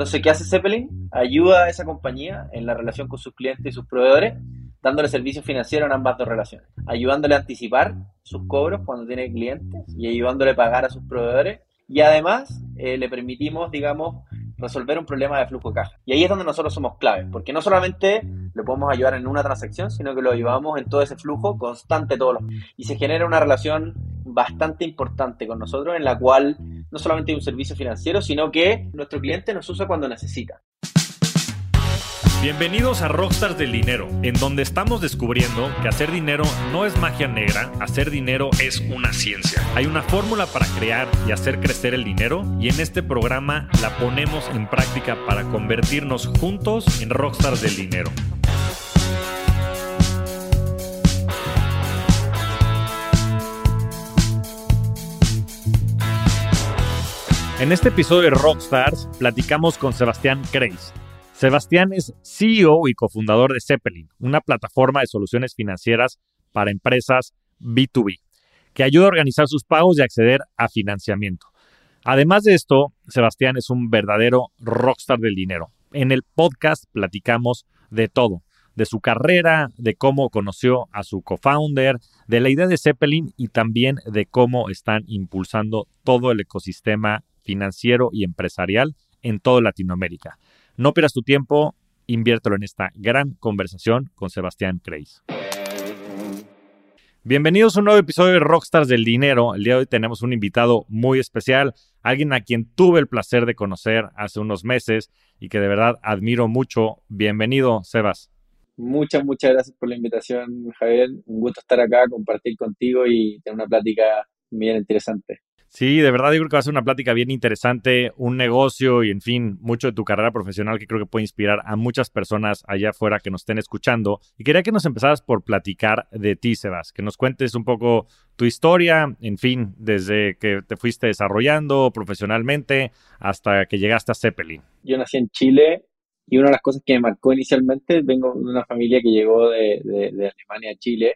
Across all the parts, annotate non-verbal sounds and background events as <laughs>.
Entonces, ¿qué hace Zeppelin? Ayuda a esa compañía en la relación con sus clientes y sus proveedores, dándole servicio financiero en ambas dos relaciones, ayudándole a anticipar sus cobros cuando tiene clientes y ayudándole a pagar a sus proveedores. Y además eh, le permitimos, digamos, resolver un problema de flujo de caja. Y ahí es donde nosotros somos claves, porque no solamente le podemos ayudar en una transacción, sino que lo ayudamos en todo ese flujo constante todos los Y se genera una relación bastante importante con nosotros en la cual no solamente hay un servicio financiero, sino que nuestro cliente nos usa cuando necesita. Bienvenidos a Rockstars del Dinero, en donde estamos descubriendo que hacer dinero no es magia negra, hacer dinero es una ciencia. Hay una fórmula para crear y hacer crecer el dinero y en este programa la ponemos en práctica para convertirnos juntos en Rockstars del Dinero. En este episodio de Rockstars platicamos con Sebastián Kreis. Sebastián es CEO y cofundador de Zeppelin, una plataforma de soluciones financieras para empresas B2B, que ayuda a organizar sus pagos y acceder a financiamiento. Además de esto, Sebastián es un verdadero rockstar del dinero. En el podcast platicamos de todo, de su carrera, de cómo conoció a su co-founder, de la idea de Zeppelin y también de cómo están impulsando todo el ecosistema financiero y empresarial en toda Latinoamérica. No pierdas tu tiempo, inviértelo en esta gran conversación con Sebastián Kreis. Bienvenidos a un nuevo episodio de Rockstars del Dinero. El día de hoy tenemos un invitado muy especial, alguien a quien tuve el placer de conocer hace unos meses y que de verdad admiro mucho. Bienvenido, Sebas. Muchas, muchas gracias por la invitación, Javier. Un gusto estar acá, compartir contigo y tener una plática bien interesante. Sí, de verdad yo creo que va a ser una plática bien interesante, un negocio y en fin, mucho de tu carrera profesional que creo que puede inspirar a muchas personas allá afuera que nos estén escuchando. Y quería que nos empezaras por platicar de ti, Sebas, que nos cuentes un poco tu historia, en fin, desde que te fuiste desarrollando profesionalmente hasta que llegaste a Zeppelin. Yo nací en Chile y una de las cosas que me marcó inicialmente, vengo de una familia que llegó de, Alemania a Chile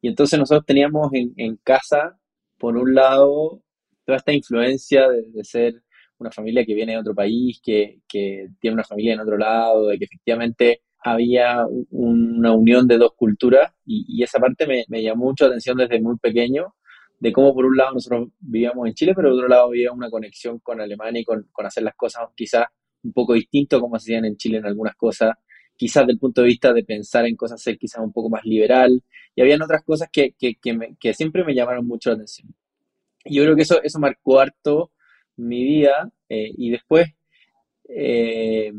y entonces nosotros teníamos en, en casa, por un lado, toda esta influencia de, ser una familia que viene de otro país, que, tiene una familia en otro lado, de que efectivamente había una unión de dos culturas y, esa parte me, llamó mucho la atención desde muy pequeño, de cómo por un lado nosotros vivíamos en Chile, pero por otro lado había una conexión con Alemania y con, hacer las cosas quizás un poco distinto como se hacían en Chile en algunas cosas, quizás desde el punto de vista de pensar en cosas ser quizás un poco más liberal, y habían otras cosas que, que siempre me llamaron mucho la atención yo creo que eso, eso marcó harto mi vida eh, y después eh,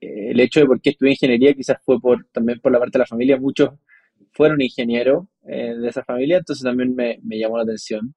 el hecho de por qué estudié ingeniería quizás fue por, también por la parte de la familia. Muchos fueron ingenieros eh, de esa familia, entonces también me, me, llamó la atención.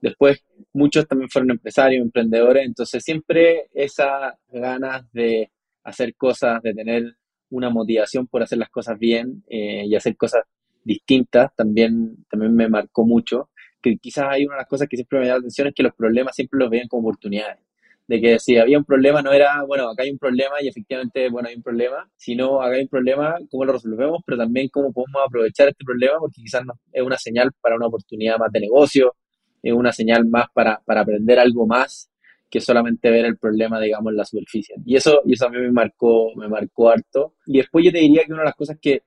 Después muchos también fueron empresarios, emprendedores, entonces siempre esas ganas de hacer cosas, de tener una motivación por hacer las cosas bien y hacer cosas distintas, también, también me marcó mucho que quizás hay una de las cosas que siempre me da la atención es que los problemas siempre los veían como oportunidades. De que si había un problema no era, bueno, acá hay un problema y efectivamente, bueno, hay un problema, sino acá hay un problema, cómo lo resolvemos, pero también cómo podemos aprovechar este problema porque quizás es una señal para una oportunidad más de negocio, es una señal más para, para aprender algo más que solamente ver el problema, digamos, en la superficie. Y eso, y eso a mí me marcó, me marcó harto. Y después yo te diría que una de las cosas que,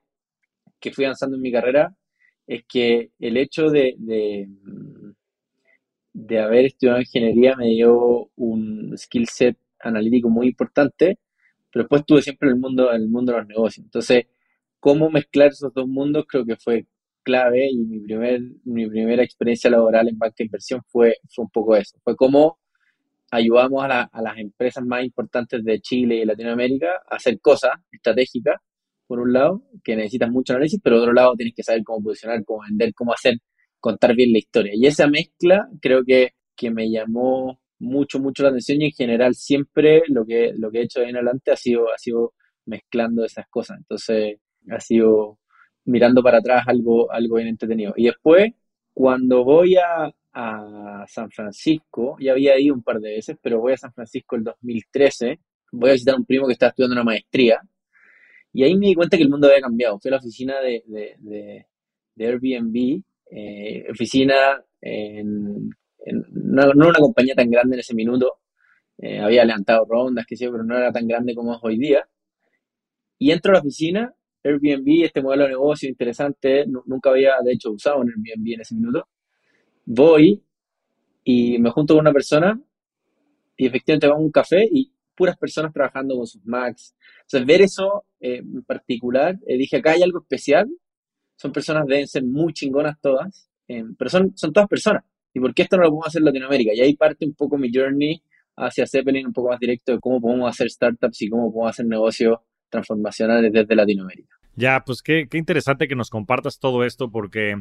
que fui avanzando en mi carrera es que el hecho de, de, haber estudiado ingeniería me dio un skill set analítico muy importante, pero después estuve siempre el mundo, el mundo de los negocios. Entonces, cómo mezclar esos dos mundos creo que fue clave y mi, primer, mi primera experiencia laboral en banca de inversión fue, fue un poco eso. Fue cómo ayudamos a, a las empresas más importantes de Chile y Latinoamérica a hacer cosas estratégicas por un lado, que necesitas mucho análisis, pero por otro lado tienes que saber cómo posicionar, cómo vender, cómo hacer, contar bien la historia. Y esa mezcla creo que, que me llamó mucho, mucho la atención y en general siempre lo que, lo que he hecho de en adelante ha sido, ha sido mezclando esas cosas. Entonces ha sido mirando para atrás algo, algo bien entretenido. Y después, cuando voy a, a San Francisco, ya había ido un par de veces, pero voy a San Francisco el 2013, voy a visitar a un primo que está estudiando una maestría, y ahí me di cuenta que el mundo había cambiado. Fui a la oficina de, de, de, Airbnb, eh, oficina en, no, no, una compañía tan grande en ese minuto, eh, había levantado rondas, qué sé pero no era tan grande como es hoy día. Y entro a la oficina, Airbnb, este modelo de negocio interesante, nunca había de hecho usado un Airbnb en ese minuto voy y me junto con una persona y efectivamente vamos a un café y puras personas trabajando con sus Macs. Entonces, ver eso eh, en particular, eh, dije, acá hay algo especial. Son personas, deben ser muy chingonas todas, eh, pero son, son todas personas. ¿Y por qué esto no lo podemos hacer en Latinoamérica? Y ahí parte un poco mi journey hacia Zeppelin, un poco más directo de cómo podemos hacer startups y cómo podemos hacer negocios transformacionales desde Latinoamérica. Ya, pues qué, qué interesante que nos compartas todo esto porque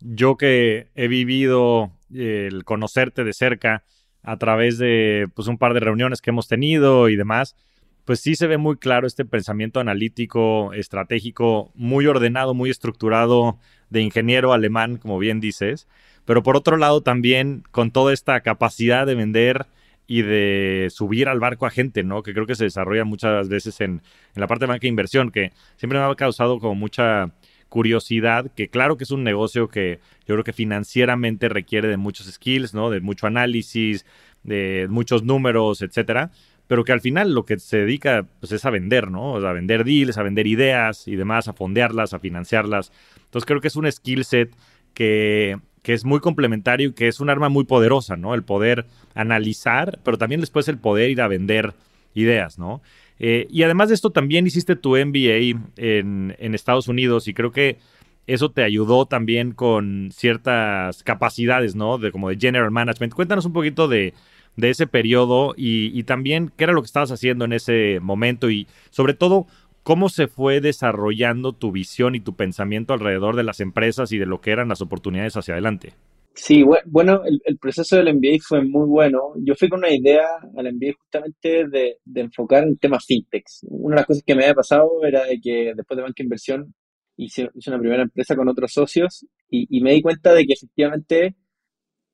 yo que he vivido el conocerte de cerca a través de pues, un par de reuniones que hemos tenido y demás, pues sí se ve muy claro este pensamiento analítico, estratégico, muy ordenado, muy estructurado de ingeniero alemán, como bien dices, pero por otro lado también con toda esta capacidad de vender y de subir al barco a gente, ¿no? Que creo que se desarrolla muchas veces en, en la parte de banca de inversión, que siempre me ha causado como mucha curiosidad, que claro que es un negocio que yo creo que financieramente requiere de muchos skills, ¿no? De mucho análisis, de muchos números, etcétera, pero que al final lo que se dedica pues, es a vender, ¿no? a vender deals, a vender ideas y demás, a fondearlas, a financiarlas. Entonces creo que es un skill set que, que es muy complementario y que es un arma muy poderosa, ¿no? El poder analizar, pero también después el poder ir a vender ideas, ¿no? Eh, y además de esto, también hiciste tu MBA en, Estados Unidos y creo que eso te ayudó también con ciertas capacidades, ¿no? De como de general management. Cuéntanos un poquito de, ese periodo y, y, también qué era lo que estabas haciendo en ese momento y sobre todo cómo se fue desarrollando tu visión y tu pensamiento alrededor de las empresas y de lo que eran las oportunidades hacia adelante. Sí, bueno, el, proceso del MBA fue muy bueno. Yo fui con una idea al MBA justamente de, enfocar en temas fintech. Una de las cosas que me había pasado era de que después de banca inversión hice, una primera empresa con otros socios y, me di cuenta de que efectivamente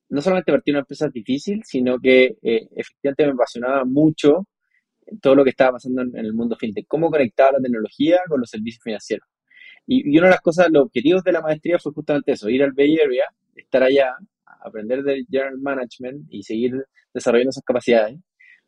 no solamente partí una empresa difícil, sino que eh, efectivamente me apasionaba mucho todo lo que estaba pasando en, el mundo fintech, cómo conectaba la tecnología con los servicios financieros. Y, y, una de las cosas, los objetivos de la maestría fue justamente eso, ir al Bay Area estar allá, aprender del general management y seguir desarrollando esas capacidades,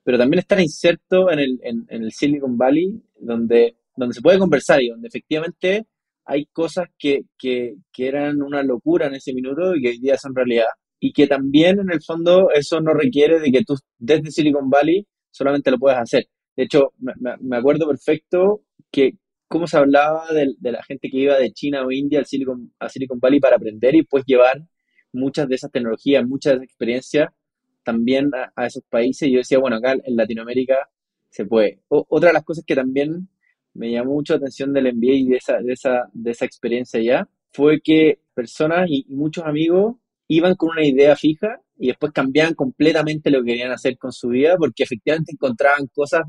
pero también estar inserto en el, en, el Silicon Valley, donde, donde se puede conversar y donde efectivamente hay cosas que, que, que eran una locura en ese minuto y que hoy día son realidad. Y que también en el fondo eso no requiere de que tú desde Silicon Valley solamente lo puedas hacer. De hecho, me, me acuerdo perfecto que, cómo se hablaba de, de, la gente que iba de China o India al Silicon, a Silicon Valley para aprender y pues llevar muchas de esas tecnologías, muchas de esas experiencias también a, esos países. Y yo decía, bueno, acá en Latinoamérica se puede. otra de las cosas que también me llamó mucho la atención del MBA y de esa, de esa, de esa experiencia ya fue que personas y, muchos amigos iban con una idea fija y después cambiaban completamente lo que querían hacer con su vida porque efectivamente encontraban cosas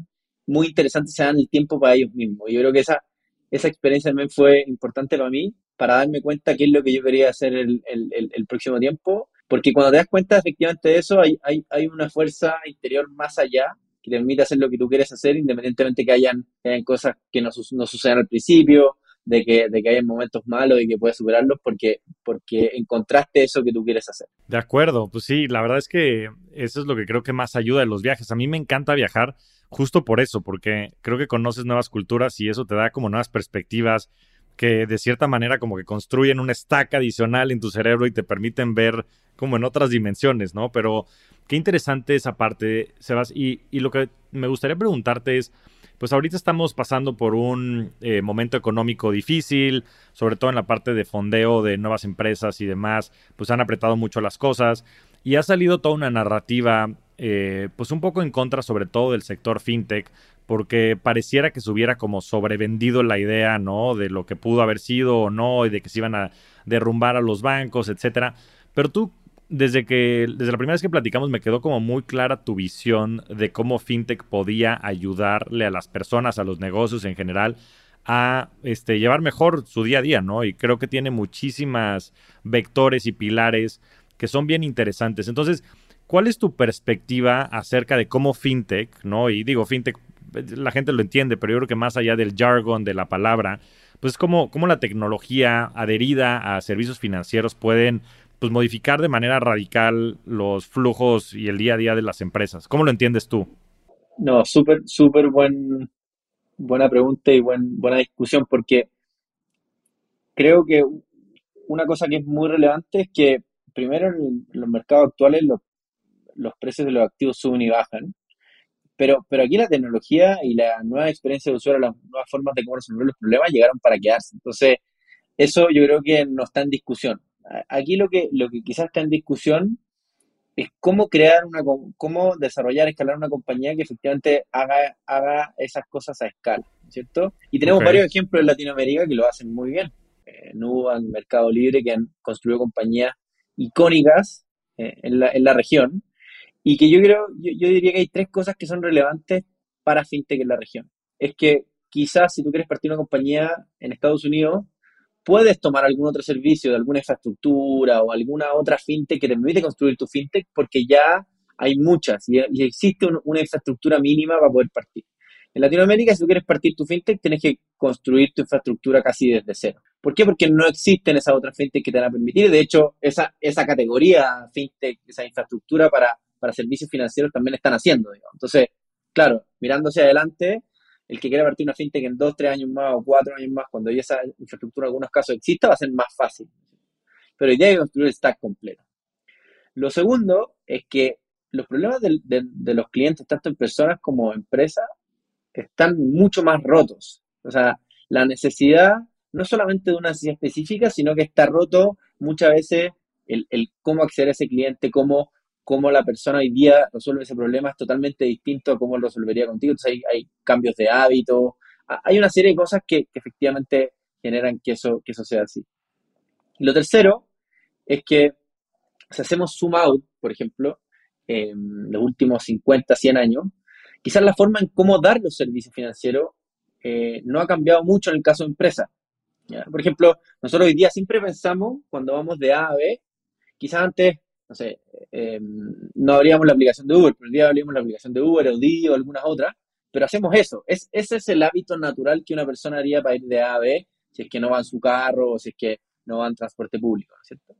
muy interesantes, se dan el tiempo para ellos mismos. Y yo creo que esa, esa experiencia también fue importante para mí para darme cuenta qué es lo que yo quería hacer el, el, próximo tiempo, porque cuando te das cuenta efectivamente de eso, hay, hay, hay, una fuerza interior más allá que te permite hacer lo que tú quieres hacer, independientemente que hayan, cosas que no, sucedan al principio, de que, de que hayan momentos malos y que puedes superarlos porque, porque encontraste eso que tú quieres hacer. De acuerdo, pues sí, la verdad es que eso es lo que creo que más ayuda en los viajes. A mí me encanta viajar justo por eso, porque creo que conoces nuevas culturas y eso te da como nuevas perspectivas, que de cierta manera como que construyen un stack adicional en tu cerebro y te permiten ver como en otras dimensiones, ¿no? Pero qué interesante esa parte, Sebas. Y, y lo que me gustaría preguntarte es, pues ahorita estamos pasando por un eh, momento económico difícil, sobre todo en la parte de fondeo de nuevas empresas y demás, pues han apretado mucho las cosas y ha salido toda una narrativa, eh, pues un poco en contra sobre todo del sector fintech, porque pareciera que se hubiera como sobrevendido la idea, ¿no? De lo que pudo haber sido o no, y de que se iban a, derrumbar a los bancos, etcétera. Pero tú, desde que, desde la primera vez que platicamos, me quedó como muy clara tu visión de cómo FinTech podía ayudarle a las personas, a los negocios en general, a este, llevar mejor su día a día, ¿no? Y creo que tiene muchísimas vectores y pilares que son bien interesantes. Entonces, ¿cuál es tu perspectiva acerca de cómo FinTech, ¿no? Y digo, FinTech, la gente lo entiende, pero yo creo que más allá del jargon, de la palabra, pues cómo, cómo la tecnología adherida a servicios financieros pueden pues, modificar de manera radical los flujos y el día a día de las empresas. ¿Cómo lo entiendes tú? No, súper, súper buen, buena pregunta y buen, buena discusión, porque creo que una cosa que es muy relevante es que primero en los mercados actuales los, los precios de los activos suben y bajan, pero, pero aquí la tecnología y la nueva experiencia de usuario, las nuevas formas de cómo resolver los problemas llegaron para quedarse. Entonces, eso yo creo que no está en discusión. Aquí lo que, lo que quizás está en discusión es cómo crear una, cómo desarrollar, escalar una compañía que efectivamente haga, haga esas cosas a escala, ¿cierto? Y tenemos varios ejemplos en Latinoamérica que lo hacen muy bien. Eh, Nubank, Mercado Libre, que han construido compañías icónicas eh, en, la, en, la, región. Y que yo creo, yo, yo, diría que hay tres cosas que son relevantes para FinTech en la región. Es que quizás si tú quieres partir una compañía en Estados Unidos, puedes tomar algún otro servicio de alguna infraestructura o alguna otra fintech que te permite construir tu fintech porque ya hay muchas y, existe una infraestructura mínima para poder partir. En Latinoamérica, si tú quieres partir tu fintech, tienes que construir tu infraestructura casi desde cero. ¿Por qué? Porque no existen esas otras fintech que te van a permitir. De hecho, esa, esa categoría fintech, esa infraestructura para, para servicios financieros también están haciendo. Entonces, claro, mirando hacia adelante, el que quiera partir una fintech en dos, tres años más o cuatro años más, cuando ya esa infraestructura en algunos casos exista, va a ser más fácil. Pero día hay que construir el stack completo. Lo segundo es que los problemas de, de, los clientes, tanto en personas como empresas, están mucho más rotos. O sea, la necesidad, no solamente de una necesidad específica, sino que está roto muchas veces el, el cómo acceder a ese cliente, cómo cómo la persona hoy día resuelve ese problema es totalmente distinto a cómo lo resolvería contigo. Entonces hay, cambios de hábito, hay una serie de cosas que, efectivamente generan que eso, que eso sea así. Y lo tercero es que si hacemos zoom out, por ejemplo, en los últimos 50, 100 años, quizás la forma en cómo dar los servicios financieros eh, no ha cambiado mucho en el caso de empresas. Por ejemplo, nosotros hoy día siempre pensamos, cuando vamos de A a B, quizás antes no sé, em, no abríamos la aplicación de Uber, pero el día abrimos la aplicación de Uber, Audi o algunas otras, pero hacemos eso. Es, ese es el hábito natural que una persona haría para ir de A a B, si es que no va en su carro o si es que no va en transporte público, ¿no es cierto?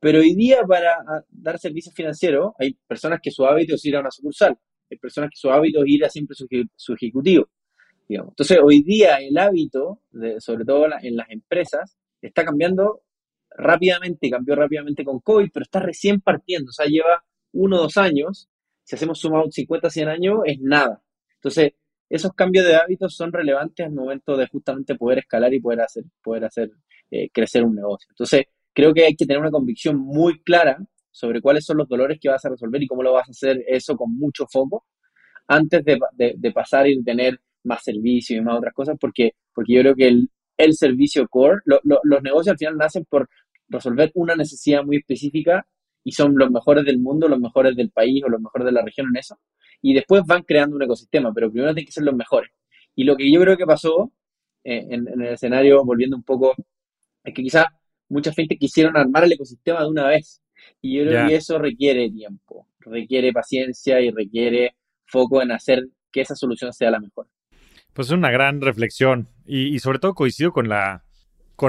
Pero hoy día para dar servicios financieros hay personas que su hábito es ir a una sucursal, hay personas que su hábito es ir a siempre su, su ejecutivo. Digamos. Entonces, hoy día el hábito, de, sobre todo en las empresas, está cambiando rápidamente, cambió rápidamente con COVID, pero está recién partiendo, o sea, lleva uno o dos años. Si hacemos sumado 50, 100 años, es nada. Entonces, esos cambios de hábitos son relevantes al momento de justamente poder escalar y poder hacer, poder hacer eh, crecer un negocio. Entonces, creo que hay que tener una convicción muy clara sobre cuáles son los dolores que vas a resolver y cómo lo vas a hacer eso con mucho foco antes de, de, pasar y tener más servicios y más otras cosas, porque, porque yo creo que el, el servicio core, los negocios al final nacen por resolver una necesidad muy específica y son los mejores del mundo, los mejores del país o los mejores de la región en eso. Y después van creando un ecosistema, pero primero tienen que ser los mejores. Y lo que yo creo que pasó eh, en, el escenario, volviendo un poco, es que quizás mucha gente quisieron armar el ecosistema de una vez. Y yo creo que eso requiere tiempo, requiere paciencia y requiere foco en hacer que esa solución sea la mejor. Pues es una gran reflexión y, y sobre todo coincido con la,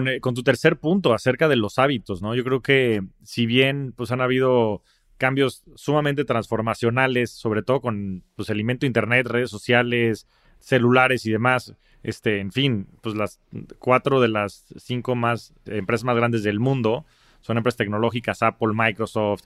eh, con, tu tercer punto acerca de los hábitos, ¿no? Yo creo que si bien pues han habido cambios sumamente transformacionales, sobre todo con pues, de internet, redes sociales, celulares y demás, este, en fin, pues las cuatro de las cinco más empresas más grandes del mundo son empresas tecnológicas, Apple, Microsoft,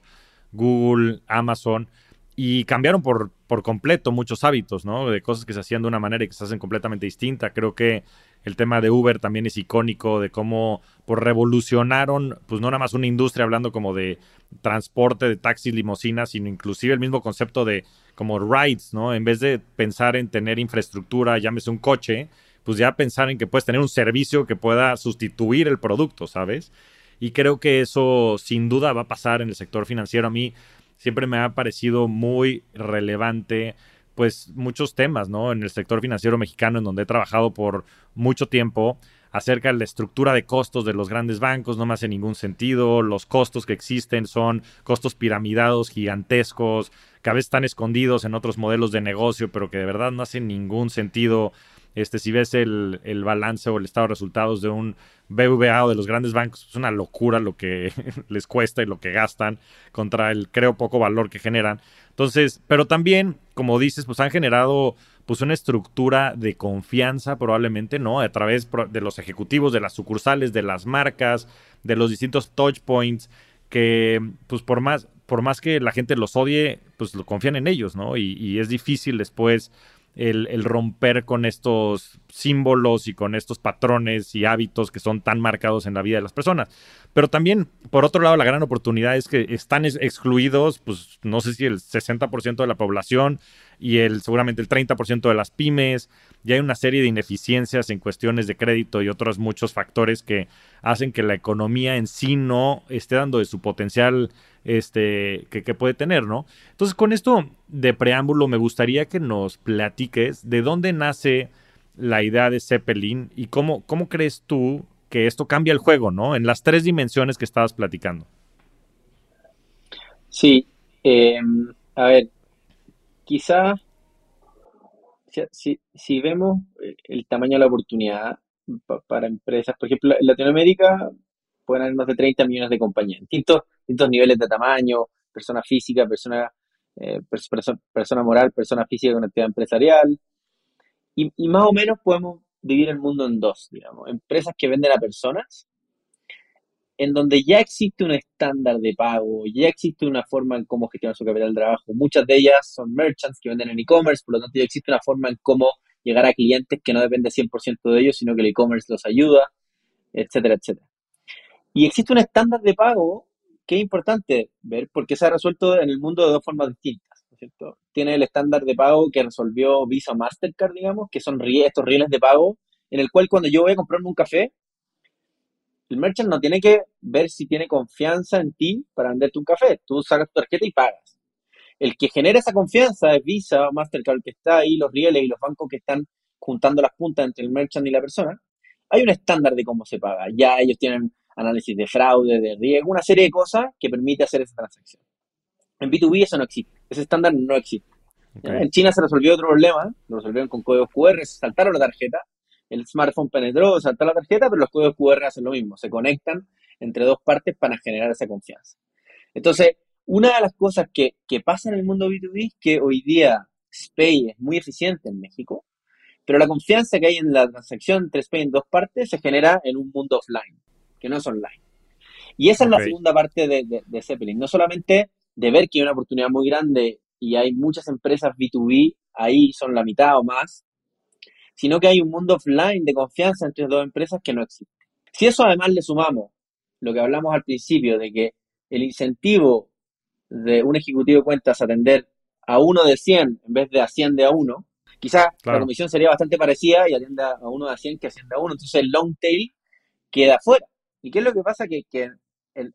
Google, Amazon, y cambiaron por, por completo muchos hábitos, ¿no? De cosas que se hacían de una manera y que se hacen completamente distinta. Creo que el tema de Uber también es icónico de cómo pues, revolucionaron, pues no nada más una industria hablando como de transporte de taxis, limusinas, sino inclusive el mismo concepto de como rides, ¿no? En vez de pensar en tener infraestructura, llámese un coche, pues ya pensar en que puedes tener un servicio que pueda sustituir el producto, ¿sabes? Y creo que eso sin duda va a pasar en el sector financiero. A mí siempre me ha parecido muy relevante pues muchos temas, ¿no? En el sector financiero mexicano, en donde he trabajado por mucho tiempo, acerca de la estructura de costos de los grandes bancos, no me hace ningún sentido, los costos que existen son costos piramidados gigantescos, que a veces están escondidos en otros modelos de negocio, pero que de verdad no hacen ningún sentido. Este, si ves el, el balance o el estado de resultados de un BVA o de los grandes bancos, es una locura lo que <laughs> les cuesta y lo que gastan contra el creo poco valor que generan. Entonces, pero también, como dices, pues han generado pues una estructura de confianza probablemente, ¿no? A través de los ejecutivos, de las sucursales, de las marcas, de los distintos touch points, que pues por más, por más que la gente los odie, pues lo confían en ellos, ¿no? Y es difícil después el, romper con estos símbolos y con estos patrones y hábitos que son tan marcados en la vida de las personas. Pero también, por otro lado, la gran oportunidad es que están excluidos, pues no sé si el 60% de la población y el seguramente el 30% de las pymes. Y hay una serie de ineficiencias en cuestiones de crédito y otros muchos factores que hacen que la economía en sí no esté dando de su potencial este, que, puede tener, ¿no? Entonces, con esto de preámbulo, me gustaría que nos platiques de dónde nace la idea de Zeppelin y cómo, cómo crees tú que esto cambia el juego, ¿no? En las tres dimensiones que estabas platicando. Sí, em, a ver, quizás si, si, vemos el tamaño de la oportunidad para empresas, por ejemplo, en Latinoamérica pueden haber más de 30 millones de compañías, distintos, distintos niveles de tamaño, persona física, persona, eh, persona moral, persona física con actividad empresarial. Y, y, más o menos podemos dividir el mundo en dos, digamos. Empresas que venden a personas, en donde ya existe un estándar de pago, ya existe una forma en cómo gestionar su capital de trabajo. Muchas de ellas son merchants que venden en e-commerce, por lo tanto ya existe una forma en cómo llegar a clientes que no depende 100% de ellos, sino que el e-commerce los ayuda, etcétera, etcétera. Y existe un estándar de pago que es importante ver porque se ha resuelto en el mundo de dos formas distintas, ¿no es cierto? Tiene el estándar de pago que resolvió Visa Mastercard, digamos, que son estos rieles de pago, en el cual cuando yo voy a comprarme un café, el merchant no tiene que ver si tiene confianza en ti para venderte un café. Tú sacas tu tarjeta y pagas. El que genera esa confianza es Visa, Mastercard, que está ahí, los rieles y los bancos que están juntando las puntas entre el merchant y la persona. Hay un estándar de cómo se paga. Ya ellos tienen análisis de fraude, de riesgo, una serie de cosas que permite hacer esa transacción. En B2B eso no existe, ese estándar no existe. En China se resolvió otro problema, lo resolvieron con códigos QR, se saltaron la tarjeta, el smartphone penetró, saltó la tarjeta, pero los códigos QR hacen lo mismo, se conectan entre dos partes para generar esa confianza. Entonces, una de las cosas que, que pasa en el mundo B2B es que hoy día SPAY es muy eficiente en México, pero la confianza que hay en la transacción entre SPAY en dos partes se genera en un mundo offline que no es online. Y esa es la segunda parte de, de, Zeppelin, no solamente de ver que hay una oportunidad muy grande y hay muchas empresas B2B, ahí son la mitad o más, sino que hay un mundo offline de confianza entre dos empresas que no existe. Si eso además le sumamos lo que hablamos al principio de que el incentivo de un ejecutivo de cuentas atender a uno de 100 en vez de a 100 de a uno, quizás la comisión sería bastante parecida y atienda a uno de a 100 que a 100 de a uno, entonces el long tail queda fuera. ¿Y qué es lo que pasa? Que, que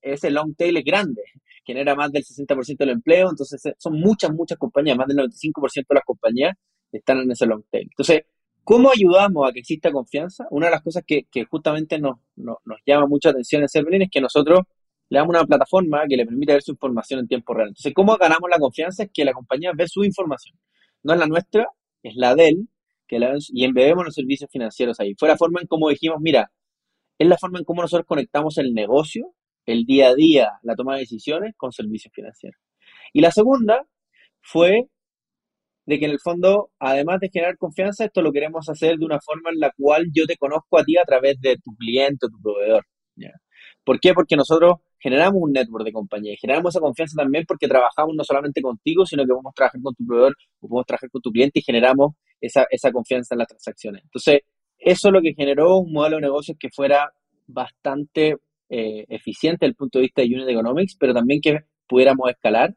ese long tail es grande, genera más del 60% del empleo, entonces eh, son muchas, muchas compañías, más del 95% de las compañías están en ese long tail. Entonces, ¿cómo ayudamos a que exista confianza? Una de las cosas que, justamente nos, llama mucha atención en Serverlin es que nosotros le damos una plataforma que le permite ver su información en tiempo real. Entonces, ¿cómo ganamos la confianza? Es que la compañía ve su información. No es la nuestra, es la de él, que la, y embebemos los servicios financieros ahí. Fue la forma en cómo dijimos, mira, es la forma en cómo nosotros conectamos el negocio, el día a día, la toma de decisiones con servicios financieros. Y la segunda fue de que en el fondo, además de generar confianza, esto lo queremos hacer de una forma en la cual yo te conozco a ti a través de tu cliente o tu proveedor. ¿Por qué? Porque nosotros generamos un network de compañía y generamos esa confianza también porque trabajamos no solamente contigo, sino que podemos trabajar con tu proveedor o podemos trabajar con tu cliente y generamos esa, esa confianza en las transacciones. Entonces, eso lo que generó un modelo de negocios que fuera bastante eh, eficiente desde el punto de vista de Unit Economics, pero también que pudiéramos escalar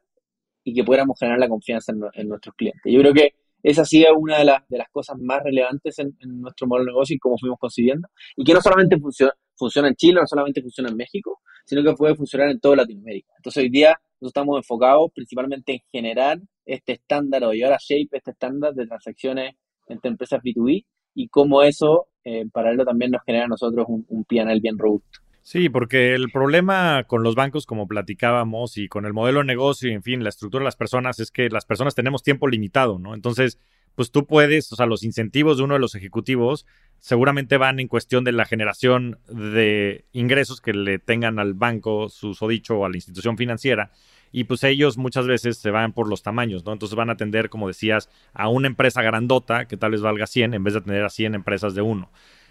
y que pudiéramos generar la confianza en, nuestros clientes. Yo creo que esa ha sido una de, las, de las cosas más relevantes en, nuestro modelo de negocio y cómo fuimos consiguiendo. Y que no solamente funciona, funciona en Chile, no solamente funciona en México, sino que puede funcionar en toda Latinoamérica. Entonces hoy día nosotros estamos enfocados principalmente en generar este estándar o llevar a Shape este estándar de transacciones entre empresas B2B y cómo eso eh, en paralelo también nos genera a nosotros un, un PNL bien robusto. Sí, porque el problema con los bancos, como platicábamos, y con el modelo de negocio, y en fin, la estructura de las personas, es que las personas tenemos tiempo limitado, ¿no? Entonces, pues tú puedes, o sea, los incentivos de uno de los ejecutivos seguramente van en cuestión de la generación de ingresos que le tengan al banco, susodicho, o a la institución financiera. Y pues ellos muchas veces se van por los tamaños, ¿no? Entonces van a atender, como decías, a una empresa grandota que tal vez valga 100 en vez de atender a 100 empresas de uno.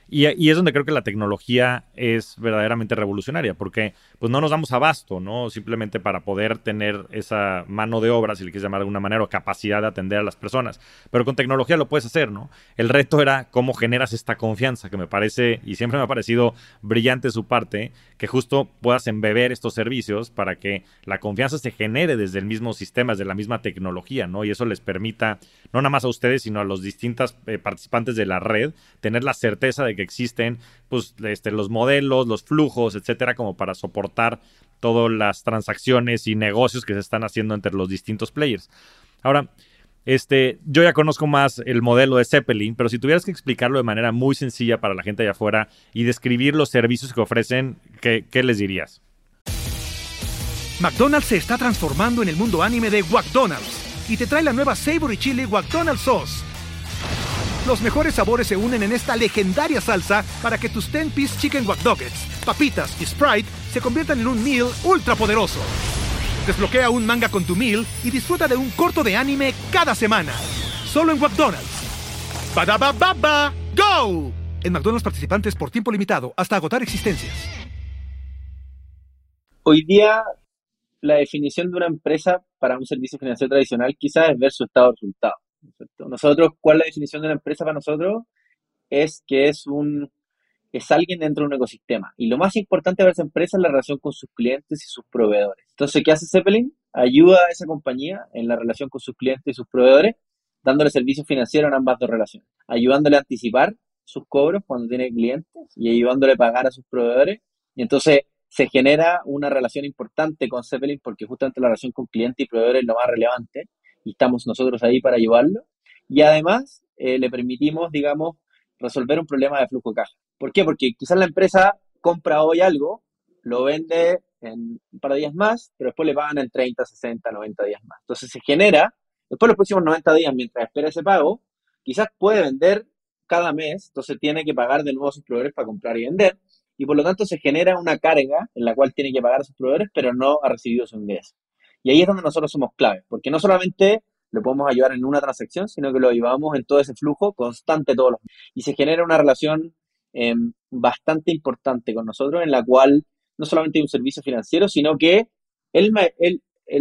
Y, es donde creo que la tecnología es verdaderamente revolucionaria, porque pues no nos damos abasto, ¿no? Simplemente para poder tener esa mano de obra, si le quieres llamar de alguna manera, o capacidad de atender a las personas. Pero con tecnología lo puedes hacer, ¿no? El reto era cómo generas esta confianza, que me parece, y siempre me ha parecido brillante su parte, que justo puedas embeber estos servicios para que la confianza se genere desde el mismo sistema, desde la misma tecnología, ¿no? Y eso les permita, no nada más a ustedes, sino a los distintos eh, participantes de la red, tener la certeza de que existen pues, este, los modelos, los flujos, etcétera, como para soportar todas las transacciones y negocios que se están haciendo entre los distintos players. Ahora, este, yo ya conozco más el modelo de Zeppelin, pero si tuvieras que explicarlo de manera muy sencilla para la gente allá afuera y describir los servicios que ofrecen, ¿qué, qué les dirías? McDonald's se está transformando en el mundo anime de McDonald's y te trae la nueva Savory Chili McDonald's Sauce los mejores sabores se unen en esta legendaria salsa para que tus 10-piece chicken wack papitas y Sprite se conviertan en un meal ultra poderoso. Desbloquea un manga con tu meal y disfruta de un corto de anime cada semana. Solo en McDonald's. ba baba go! En McDonald's participantes por tiempo limitado hasta agotar existencias. Hoy día la definición de una empresa para un servicio financiero tradicional quizás es ver su estado de resultado. Nosotros, ¿cuál es la definición de una empresa para nosotros? Es que es un es alguien dentro de un ecosistema. Y lo más importante para esa empresa es la relación con sus clientes y sus proveedores. Entonces, ¿qué hace Zeppelin? Ayuda a esa compañía en la relación con sus clientes y sus proveedores, dándole servicios financieros en ambas dos relaciones, ayudándole a anticipar sus cobros cuando tiene clientes y ayudándole a pagar a sus proveedores. Y entonces se genera una relación importante con Zeppelin porque justamente la relación con cliente y proveedor es lo más relevante y estamos nosotros ahí para ayudarlo. Y además eh, le permitimos, digamos, resolver un problema de flujo de caja. ¿Por qué? Porque quizás la empresa compra hoy algo, lo vende en un par de días más, pero después le pagan en 30, 60, 90 días más. Entonces se genera, después de los próximos 90 días, mientras espera ese pago, quizás puede vender cada mes, entonces tiene que pagar de nuevo a sus proveedores para comprar y vender, y por lo tanto se genera una carga en la cual tiene que pagar a sus proveedores, pero no ha recibido su ingreso. Y ahí es donde nosotros somos claves, porque no solamente le podemos ayudar en una transacción, sino que lo ayudamos en todo ese flujo constante todos los meses. Y se genera una relación em, bastante importante con nosotros, en la cual no solamente hay un servicio financiero, sino que él,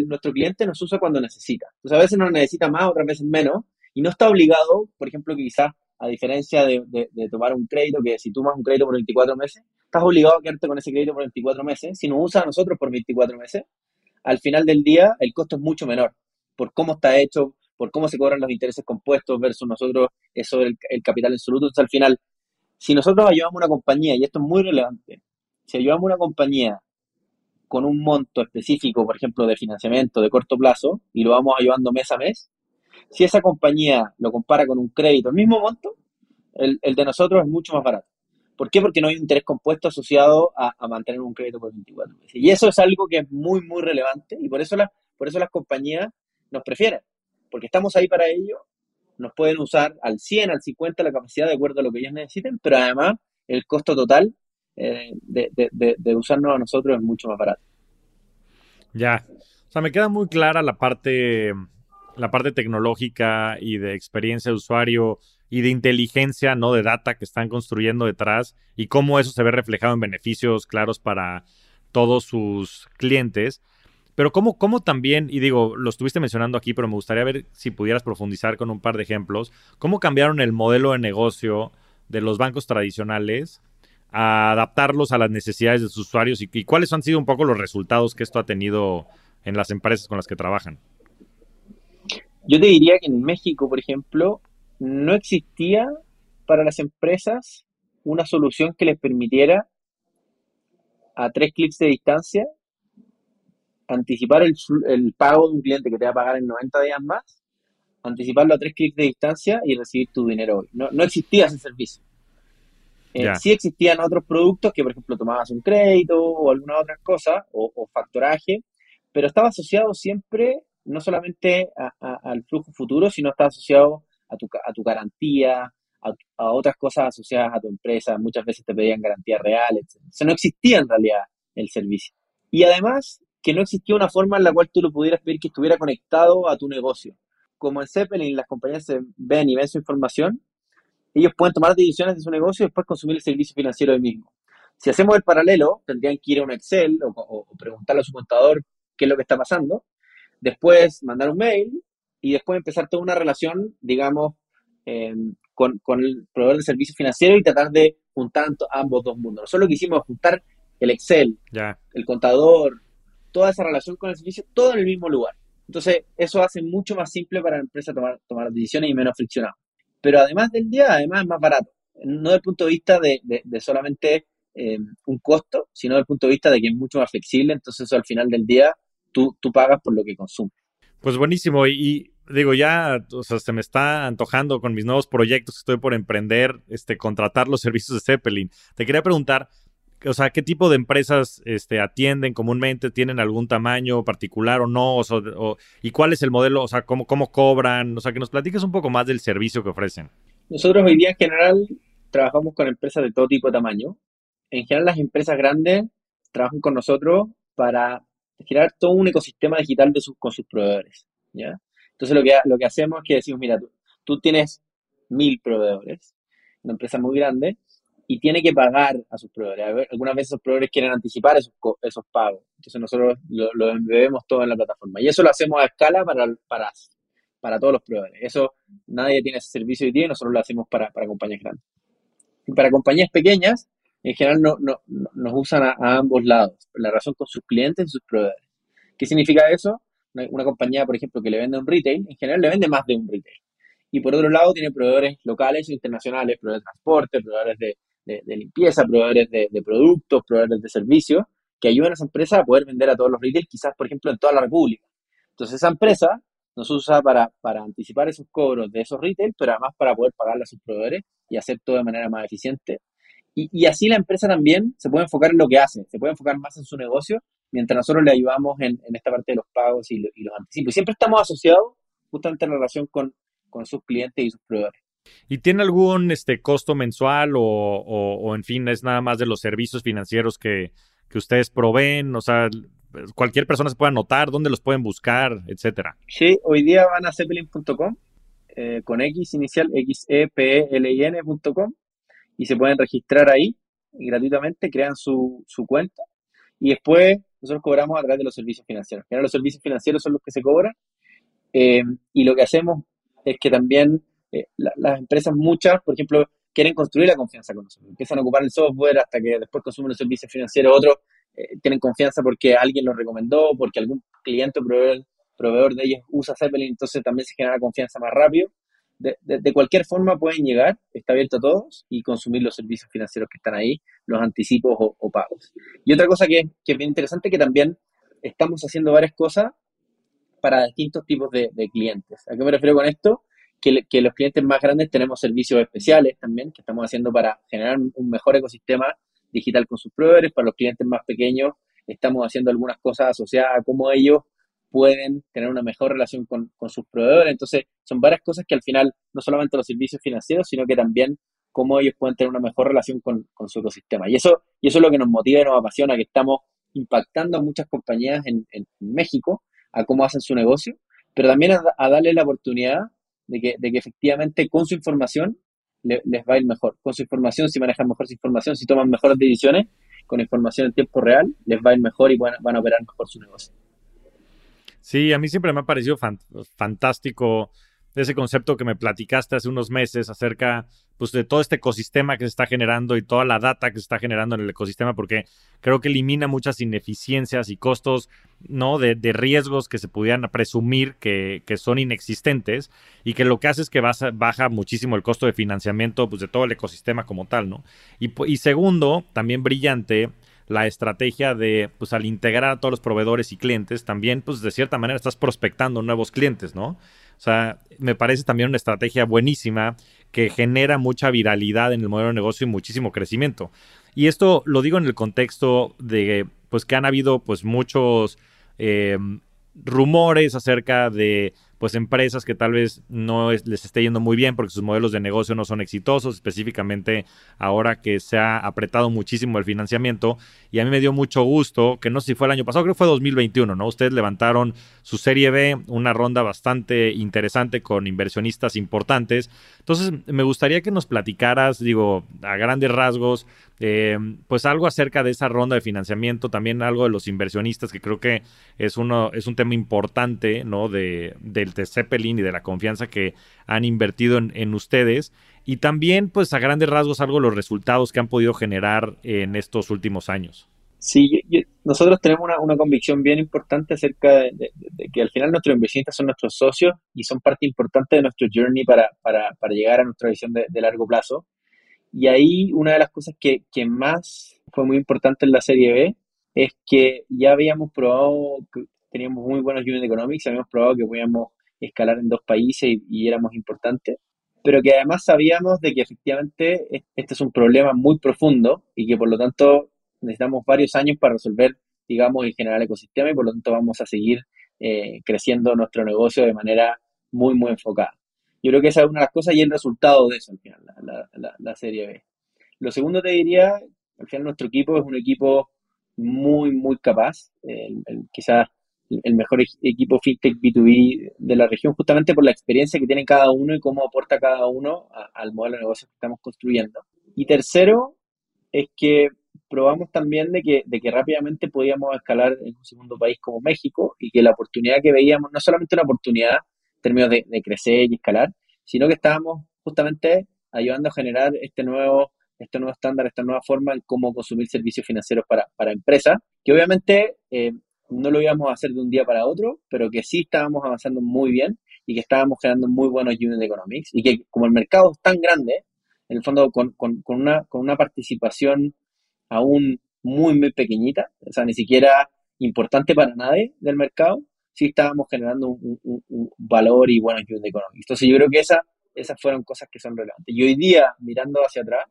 nuestro cliente nos usa cuando necesita. Entonces, a veces nos necesita más, otras veces menos, y no está obligado, por ejemplo, que quizás, a diferencia de, tomar un crédito, que si tomas un crédito por 24 meses, estás obligado a quedarte con ese crédito por 24 meses. Si nos usa a nosotros por 24 meses, al final del día el costo es mucho menor por cómo está hecho, por cómo se cobran los intereses compuestos versus nosotros sobre el, capital absoluto. Entonces, al final, si nosotros ayudamos a una compañía, y esto es muy relevante, si ayudamos a una compañía con un monto específico, por ejemplo, de financiamiento de corto plazo, y lo vamos ayudando mes a mes, si esa compañía lo compara con un crédito, el mismo monto, el, el de nosotros es mucho más barato. ¿Por qué? Porque no hay un interés compuesto asociado a, mantener un crédito por 24 meses. Y eso es algo que es muy, muy relevante y por eso, por eso las compañías nos prefieren, porque estamos ahí para ello, nos pueden usar al 100, al 50 la capacidad de acuerdo a lo que ellos necesiten, pero además el costo total eh, de, usarnos a nosotros es mucho más barato. Ya, o sea, me queda muy clara la parte, la parte tecnológica y de experiencia de usuario y de inteligencia, ¿no? De data que están construyendo detrás y cómo eso se ve reflejado en beneficios claros para todos sus clientes. Pero cómo, cómo también, y digo, lo estuviste mencionando aquí, pero me gustaría ver si pudieras profundizar con un par de ejemplos, cómo cambiaron el modelo de negocio de los bancos tradicionales a adaptarlos a las necesidades de sus usuarios y, y cuáles han sido un poco los resultados que esto ha tenido en las empresas con las que trabajan. Yo te diría que en México, por ejemplo, no existía para las empresas una solución que les permitiera a tres clics de distancia, anticipar el, el pago de un cliente que te va a pagar en 90 días más, anticiparlo a tres clics de distancia y recibir tu dinero hoy. No, no existía ese servicio. Eh, sí existían otros productos que, por ejemplo, tomabas un crédito o alguna otra cosa, o, factoraje, pero estaba asociado siempre no solamente al flujo futuro, sino estaba asociado a tu, a tu garantía, a, otras cosas asociadas a tu empresa. Muchas veces te pedían garantías reales. O sea, no existía en realidad el servicio. Y además, que no existía una forma en la cual tú lo pudieras pedir que estuviera conectado a tu negocio. Como en Zeppelin las compañías se ven y ven su información, ellos pueden tomar decisiones de su negocio y después consumir el servicio financiero del mismo. Si hacemos el paralelo, tendrían que ir a un Excel o, preguntarle a su contador qué es lo que está pasando, después mandar un mail y después empezar toda una relación, digamos, eh, con, el proveedor de servicio financiero y tratar de juntar ambos dos mundos. Nosotros lo que hicimos es juntar el Excel, el contador, toda esa relación con el servicio, todo en el mismo lugar. Entonces, eso hace mucho más simple para la empresa tomar, tomar decisiones y menos friccionado pero además del día, además es más barato. No desde el punto de vista de, solamente eh, un costo, sino desde el punto de vista de que es mucho más flexible, entonces eso al final del día tú, tú pagas por lo que consumes. Pues buenísimo, y, digo, ya, o sea, se me está antojando con mis nuevos proyectos que estoy por emprender, este, contratar los servicios de Zeppelin. Te quería preguntar, o sea, ¿qué tipo de empresas este, atienden comúnmente? ¿Tienen algún tamaño particular o no? O, ¿Y cuál es el modelo? O sea, ¿cómo, ¿cómo cobran? O sea, que nos platiques un poco más del servicio que ofrecen. Nosotros hoy día en general trabajamos con empresas de todo tipo de tamaño. En general las empresas grandes trabajan con nosotros para generar todo un ecosistema digital de sus, con sus proveedores. ¿ya? Entonces lo que, lo que hacemos es que decimos, mira, tú, tienes mil proveedores, una empresa muy grande, y tiene que pagar a sus proveedores. Algunas veces esos proveedores quieren anticipar esos, esos pagos. Entonces nosotros lo, lo embebemos todo en la plataforma. Y eso lo hacemos a escala para, para, para todos los proveedores. Eso nadie tiene ese servicio hoy día y nosotros lo hacemos para, para compañías grandes. Y para compañías pequeñas, en general no, no, nos usan a, ambos lados, la relación con sus clientes y sus proveedores. ¿Qué significa eso? Una, compañía, por ejemplo, que le vende un retail, en general le vende más de un retail. Y por otro lado, tiene proveedores locales e internacionales, proveedores de transporte, proveedores de, de, limpieza, proveedores de, productos, proveedores de servicios, que ayudan a esa empresa a poder vender a todos los retail, quizás, por ejemplo, en toda la República. Entonces, esa empresa nos usa para, para anticipar esos cobros de esos retail, pero además para poder pagarle a sus proveedores y hacer todo de manera más eficiente. Y, y, así la empresa también se puede enfocar en lo que hace, se puede enfocar más en su negocio, mientras nosotros le ayudamos en, en esta parte de los pagos y, y, los anticipos. Siempre estamos asociados justamente en relación con, con sus clientes y sus proveedores. ¿Y tiene algún este, costo mensual o, o, en fin, es nada más de los servicios financieros que, que ustedes proveen? O sea, cualquier persona se puede anotar, dónde los pueden buscar, etcétera. Sí, hoy día van a zeppelin.com eh, con X inicial, x e p e l i n.com y se pueden registrar ahí gratuitamente, crean su, su cuenta y después nosotros cobramos a través de los servicios financieros. los servicios financieros son los que se cobran eh, y lo que hacemos es que también eh, las empresas muchas, por ejemplo, quieren construir la confianza con nosotros. Empiezan a ocupar el software hasta que después consumen los servicios financieros. Otros eh, tienen confianza porque alguien los recomendó, porque algún cliente o proveedor, de ellos usa Zeppelin, entonces también se genera confianza más rápido. De, de, cualquier forma pueden llegar, está abierto a todos y consumir los servicios financieros que están ahí, los anticipos o, pagos. Y otra cosa que, que, es bien interesante que también estamos haciendo varias cosas para distintos tipos de, clientes. ¿A qué me refiero con esto? que, los clientes más grandes tenemos servicios especiales también que estamos haciendo para generar un mejor ecosistema digital con sus proveedores. Para los clientes más pequeños estamos haciendo algunas cosas asociadas a cómo ellos pueden tener una mejor relación con, sus proveedores. Entonces, son varias cosas que al final, no solamente los servicios financieros, sino que también cómo ellos pueden tener una mejor relación con, su ecosistema. Y eso, y eso es lo que nos motiva y nos apasiona, que estamos impactando a muchas compañías en, México a cómo hacen su negocio, pero también a darle la oportunidad de que, de que efectivamente con su información les va a ir mejor. Con su información, si manejan mejor su información, si toman mejores decisiones, con información en tiempo real, les va a ir mejor y van, van a operar mejor su negocio. Sí, a mí siempre me ha parecido fantástico ese concepto que me platicaste hace unos meses acerca pues, de todo este ecosistema que se está generando y toda la data que se está generando en el ecosistema, porque creo que elimina muchas ineficiencias y costos, ¿no? De, riesgos que se pudieran presumir que, son inexistentes y que lo que hace es que baja, muchísimo el costo de financiamiento pues, de todo el ecosistema como tal, ¿no? Y, y segundo, también brillante, la estrategia de, pues al integrar a todos los proveedores y clientes, también, pues de cierta manera estás prospectando nuevos clientes, ¿no? O sea, me parece también una estrategia buenísima que genera mucha viralidad en el modelo de negocio y muchísimo crecimiento. Y esto lo digo en el contexto de, pues que han habido, pues muchos eh, rumores acerca de pues empresas que tal vez no les esté yendo muy bien porque sus modelos de negocio no son exitosos, específicamente ahora que se ha apretado muchísimo el financiamiento. Y a mí me dio mucho gusto, que no sé si fue el año pasado, creo que fue 2021, ¿no? Ustedes levantaron su serie B, una ronda bastante interesante con inversionistas importantes. Entonces, me gustaría que nos platicaras, digo, a grandes rasgos, eh, pues algo acerca de esa ronda de financiamiento, también algo de los inversionistas, que creo que es, uno, es un tema importante, ¿no? De, de Zeppelin y de la confianza que han invertido en, ustedes. Y también, pues a grandes rasgos, algo los resultados que han podido generar en estos últimos años. Sí, nosotros tenemos una, convicción bien importante acerca de, que al final nuestros inversionistas son nuestros socios y son parte importante de nuestro journey para, para, para llegar a nuestra visión de, largo plazo. Y ahí una de las cosas que, que, más fue muy importante en la serie B es que ya habíamos probado, que teníamos muy buenos unit economics, habíamos probado que podíamos escalar en dos países y, éramos importantes, pero que además sabíamos de que efectivamente este es un problema muy profundo y que por lo tanto necesitamos varios años para resolver, digamos, y generar el ecosistema y por lo tanto vamos a seguir eh, creciendo nuestro negocio de manera muy, muy enfocada. Yo creo que esa es una de las cosas y el resultado de eso, al final, la, serie B. Lo segundo te diría, al final nuestro equipo es un equipo muy, muy capaz. quizás el mejor equipo fintech B2B de la región, justamente por la experiencia que tiene cada uno y cómo aporta cada uno al modelo de negocio que estamos construyendo. Y tercero, es que probamos también de que, de que rápidamente podíamos escalar en un segundo país como México y que la oportunidad que veíamos, no solamente una oportunidad en términos de, crecer y escalar, sino que estábamos justamente ayudando a generar este nuevo, este nuevo estándar, esta nueva forma en cómo consumir servicios financieros para, para empresas, que obviamente eh, no lo íbamos a hacer de un día para otro, pero que sí estábamos avanzando muy bien y que estábamos generando muy buenos unit economics y que como el mercado es tan grande, en el fondo con, una, con una participación aún muy, muy pequeñita, o sea, ni siquiera importante para nadie del mercado, sí estábamos generando un, valor y buenos unit economics. Entonces yo creo que esa, esas fueron cosas que son relevantes. Y hoy día, mirando hacia atrás,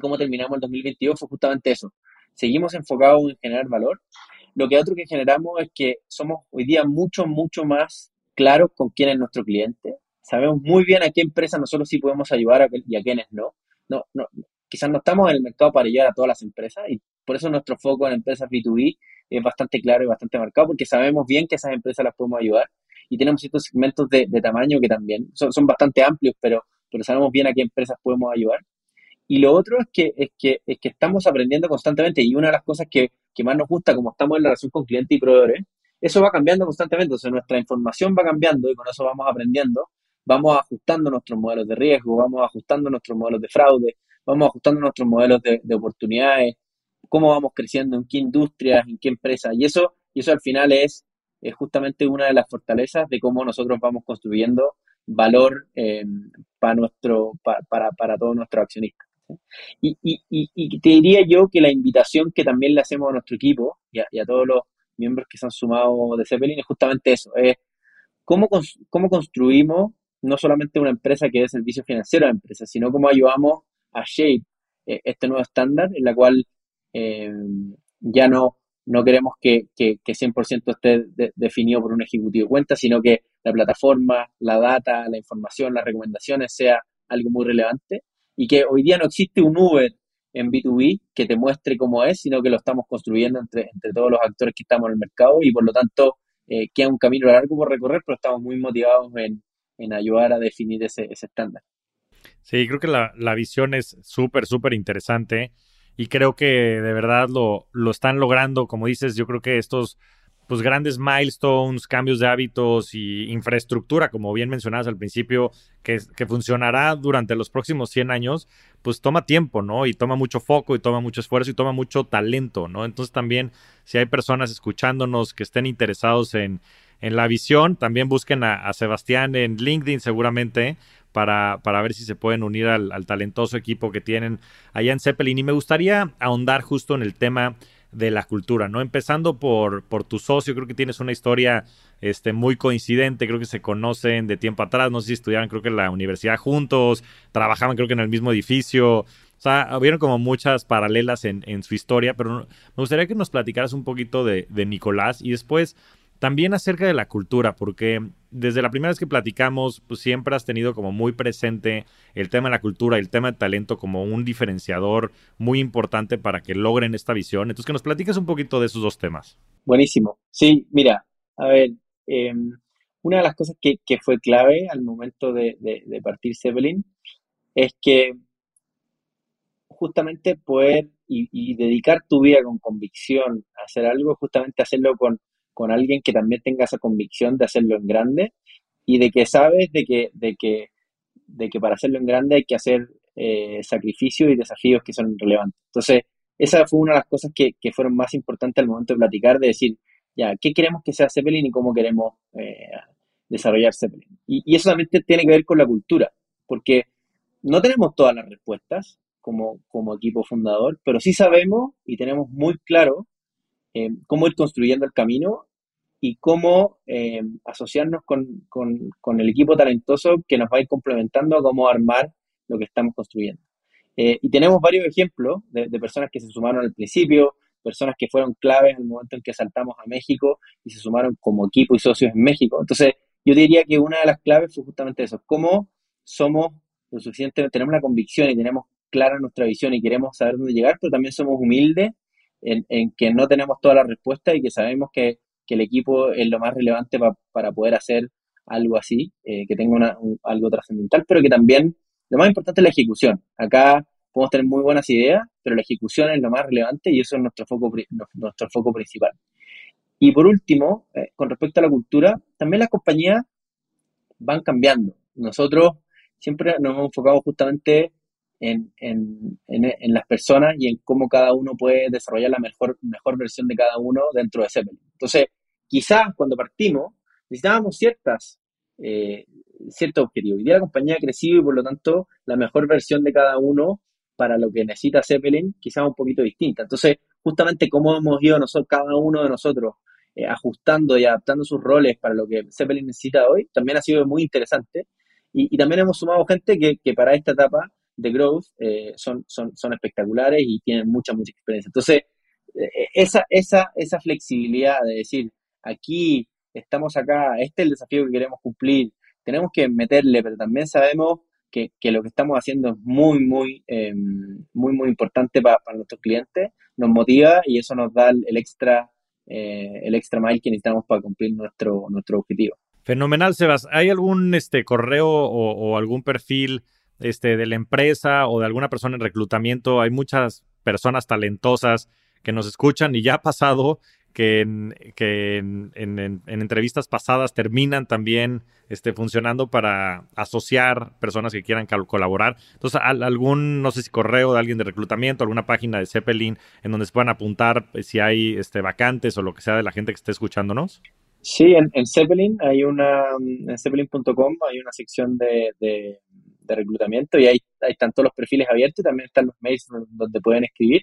cómo terminamos el 2022 fue justamente eso. Seguimos enfocados en generar valor lo que otro que generamos es que somos hoy día mucho, mucho más claros con quién es nuestro cliente. Sabemos muy bien a qué empresa nosotros sí podemos ayudar y a quiénes no. No, no. Quizás no estamos en el mercado para ayudar a todas las empresas y por eso nuestro foco en empresas B2B es bastante claro y bastante marcado porque sabemos bien que esas empresas las podemos ayudar y tenemos ciertos segmentos de, tamaño que también son, son bastante amplios, pero, pero sabemos bien a qué empresas podemos ayudar. Y lo otro es que, es que, es que estamos aprendiendo constantemente y una de las cosas que, que más nos gusta, como estamos en la relación con clientes y proveedores, eso va cambiando constantemente. O sea, nuestra información va cambiando y con eso vamos aprendiendo, vamos ajustando nuestros modelos de riesgo, vamos ajustando nuestros modelos de fraude, vamos ajustando nuestros modelos de, oportunidades, cómo vamos creciendo, en qué industrias, en qué empresas. Y eso, y eso al final es, es justamente una de las fortalezas de cómo nosotros vamos construyendo valor eh, para, nuestro, para, para todos nuestros accionistas. Y, y, te diría yo que la invitación que también le hacemos a nuestro equipo y a, todos los miembros que se han sumado de Zeppelin es justamente eso, es cómo, cómo construimos no solamente una empresa que dé servicio financiero a la empresa, sino cómo ayudamos a shape eh, este nuevo estándar en la cual eh, ya no, no queremos que, que, 100% esté definido por un ejecutivo de cuenta, sino que la plataforma, la data, la información, las recomendaciones sea algo muy relevante y que hoy día no existe un Uber en B2B que te muestre cómo es, sino que lo estamos construyendo entre, entre todos los actores que estamos en el mercado y por lo tanto eh, queda un camino largo por recorrer, pero estamos muy motivados en, ayudar a definir ese, estándar. Sí, creo que la, la visión es súper, súper interesante y creo que de verdad lo, lo están logrando. Como dices, yo creo que estos pues grandes milestones, cambios de hábitos y infraestructura, como bien mencionabas al principio, que, funcionará durante los próximos 100 años, pues toma tiempo, ¿no? Y toma mucho foco y toma mucho esfuerzo y toma mucho talento, ¿no? Entonces también, si hay personas escuchándonos que estén interesados en, en la visión, también busquen a, Sebastián en LinkedIn seguramente para, para, ver si se pueden unir al, al talentoso equipo que tienen allá en Zeppelin. Y me gustaría ahondar justo en el tema de la cultura, ¿no? Empezando por, por tu socio, creo que tienes una historia este, muy coincidente, creo que se conocen de tiempo atrás, no sé si estudiaban creo que en la universidad juntos, trabajaban creo que en el mismo edificio, o sea, hubieron como muchas paralelas en, en su historia, pero me gustaría que nos platicaras un poquito de, de Nicolás y después también acerca de la cultura, porque desde la primera vez que platicamos, pues siempre has tenido como muy presente el tema de la cultura y el tema de talento como un diferenciador muy importante para que logren esta visión. Entonces, que nos platiques un poquito de esos dos temas. Buenísimo. Sí, mira, a ver, em, una de las cosas que, fue clave al momento de, partir Zeppelin es que justamente poder y, y, dedicar tu vida con convicción a hacer algo, justamente hacerlo con, con alguien que también tenga esa convicción de hacerlo en grande y de que sabes de que, de que, de que para hacerlo en grande hay que hacer eh, sacrificios y desafíos que son relevantes. Entonces, esa fue una de las cosas que, fueron más importantes al momento de platicar, de decir, ya, ¿qué queremos que sea Zeppelin y cómo queremos eh, desarrollar Zeppelin? Y, y, eso también tiene que ver con la cultura, porque no tenemos todas las respuestas como, como equipo fundador, pero sí sabemos y tenemos muy claro eh, cómo ir construyendo el camino y cómo eh, asociarnos con, el equipo talentoso que nos va a ir complementando a cómo armar lo que estamos construyendo. Eh, y tenemos varios ejemplos de, personas que se sumaron al principio, personas que fueron claves en el momento en que saltamos a México y se sumaron como equipo y socios en México. Entonces, yo diría que una de las claves fue justamente eso, cómo somos lo suficiente, tenemos la convicción y tenemos clara nuestra visión y queremos saber dónde llegar, pero también somos humildes en, que no tenemos todas las respuestas y que sabemos que, el equipo es lo más relevante para poder hacer algo así, eh, que tenga algo trascendental, pero que también lo más importante es la ejecución. Acá podemos tener muy buenas ideas, pero la ejecución es lo más relevante y eso es nuestro foco, nuestro foco principal. Y por último, eh, con respecto a la cultura, también las compañías van cambiando. Nosotros siempre nos hemos enfocado justamente en, en, en, las personas y en cómo cada uno puede desarrollar la mejor, mejor versión de cada uno dentro de Zeppelin. Entonces, quizás cuando partimos necesitábamos ciertas, eh, ciertos objetivos. Y la compañía ha crecido y por lo tanto la mejor versión de cada uno para lo que necesita Zeppelin quizás un poquito distinta. Entonces, justamente cómo hemos ido nosotros, cada uno de nosotros eh, ajustando y adaptando sus roles para lo que Zeppelin necesita hoy, también ha sido muy interesante. Y, y también hemos sumado gente que, que para esta etapa de growth eh, son, son, son espectaculares y tienen mucha, mucha experiencia. Entonces, eh, esa, esa, esa flexibilidad de decir, aquí estamos acá, este es el desafío que queremos cumplir, tenemos que meterle, pero también sabemos que, lo que estamos haciendo es muy, muy, em, muy, muy importante para, nuestros clientes, nos motiva y eso nos da el, extra, eh, el extra mile que necesitamos para cumplir nuestro, nuestro objetivo. Fenomenal, Sebas. ¿Hay algún este, correo o algún perfil este, de la empresa o de alguna persona en reclutamiento. Hay muchas personas talentosas que nos escuchan y ya ha pasado que en, entrevistas pasadas terminan también este, funcionando para asociar personas que quieran colaborar. Entonces, algún, no sé si correo de alguien de reclutamiento, alguna página de Zeppelin en donde se puedan apuntar eh, si hay este, vacantes o lo que sea de la gente que esté escuchándonos. Sí, en, Zeppelin hay una, en zeppelin.com hay una sección de reclutamiento y ahí, están todos los perfiles abiertos y también están los mails donde pueden escribir.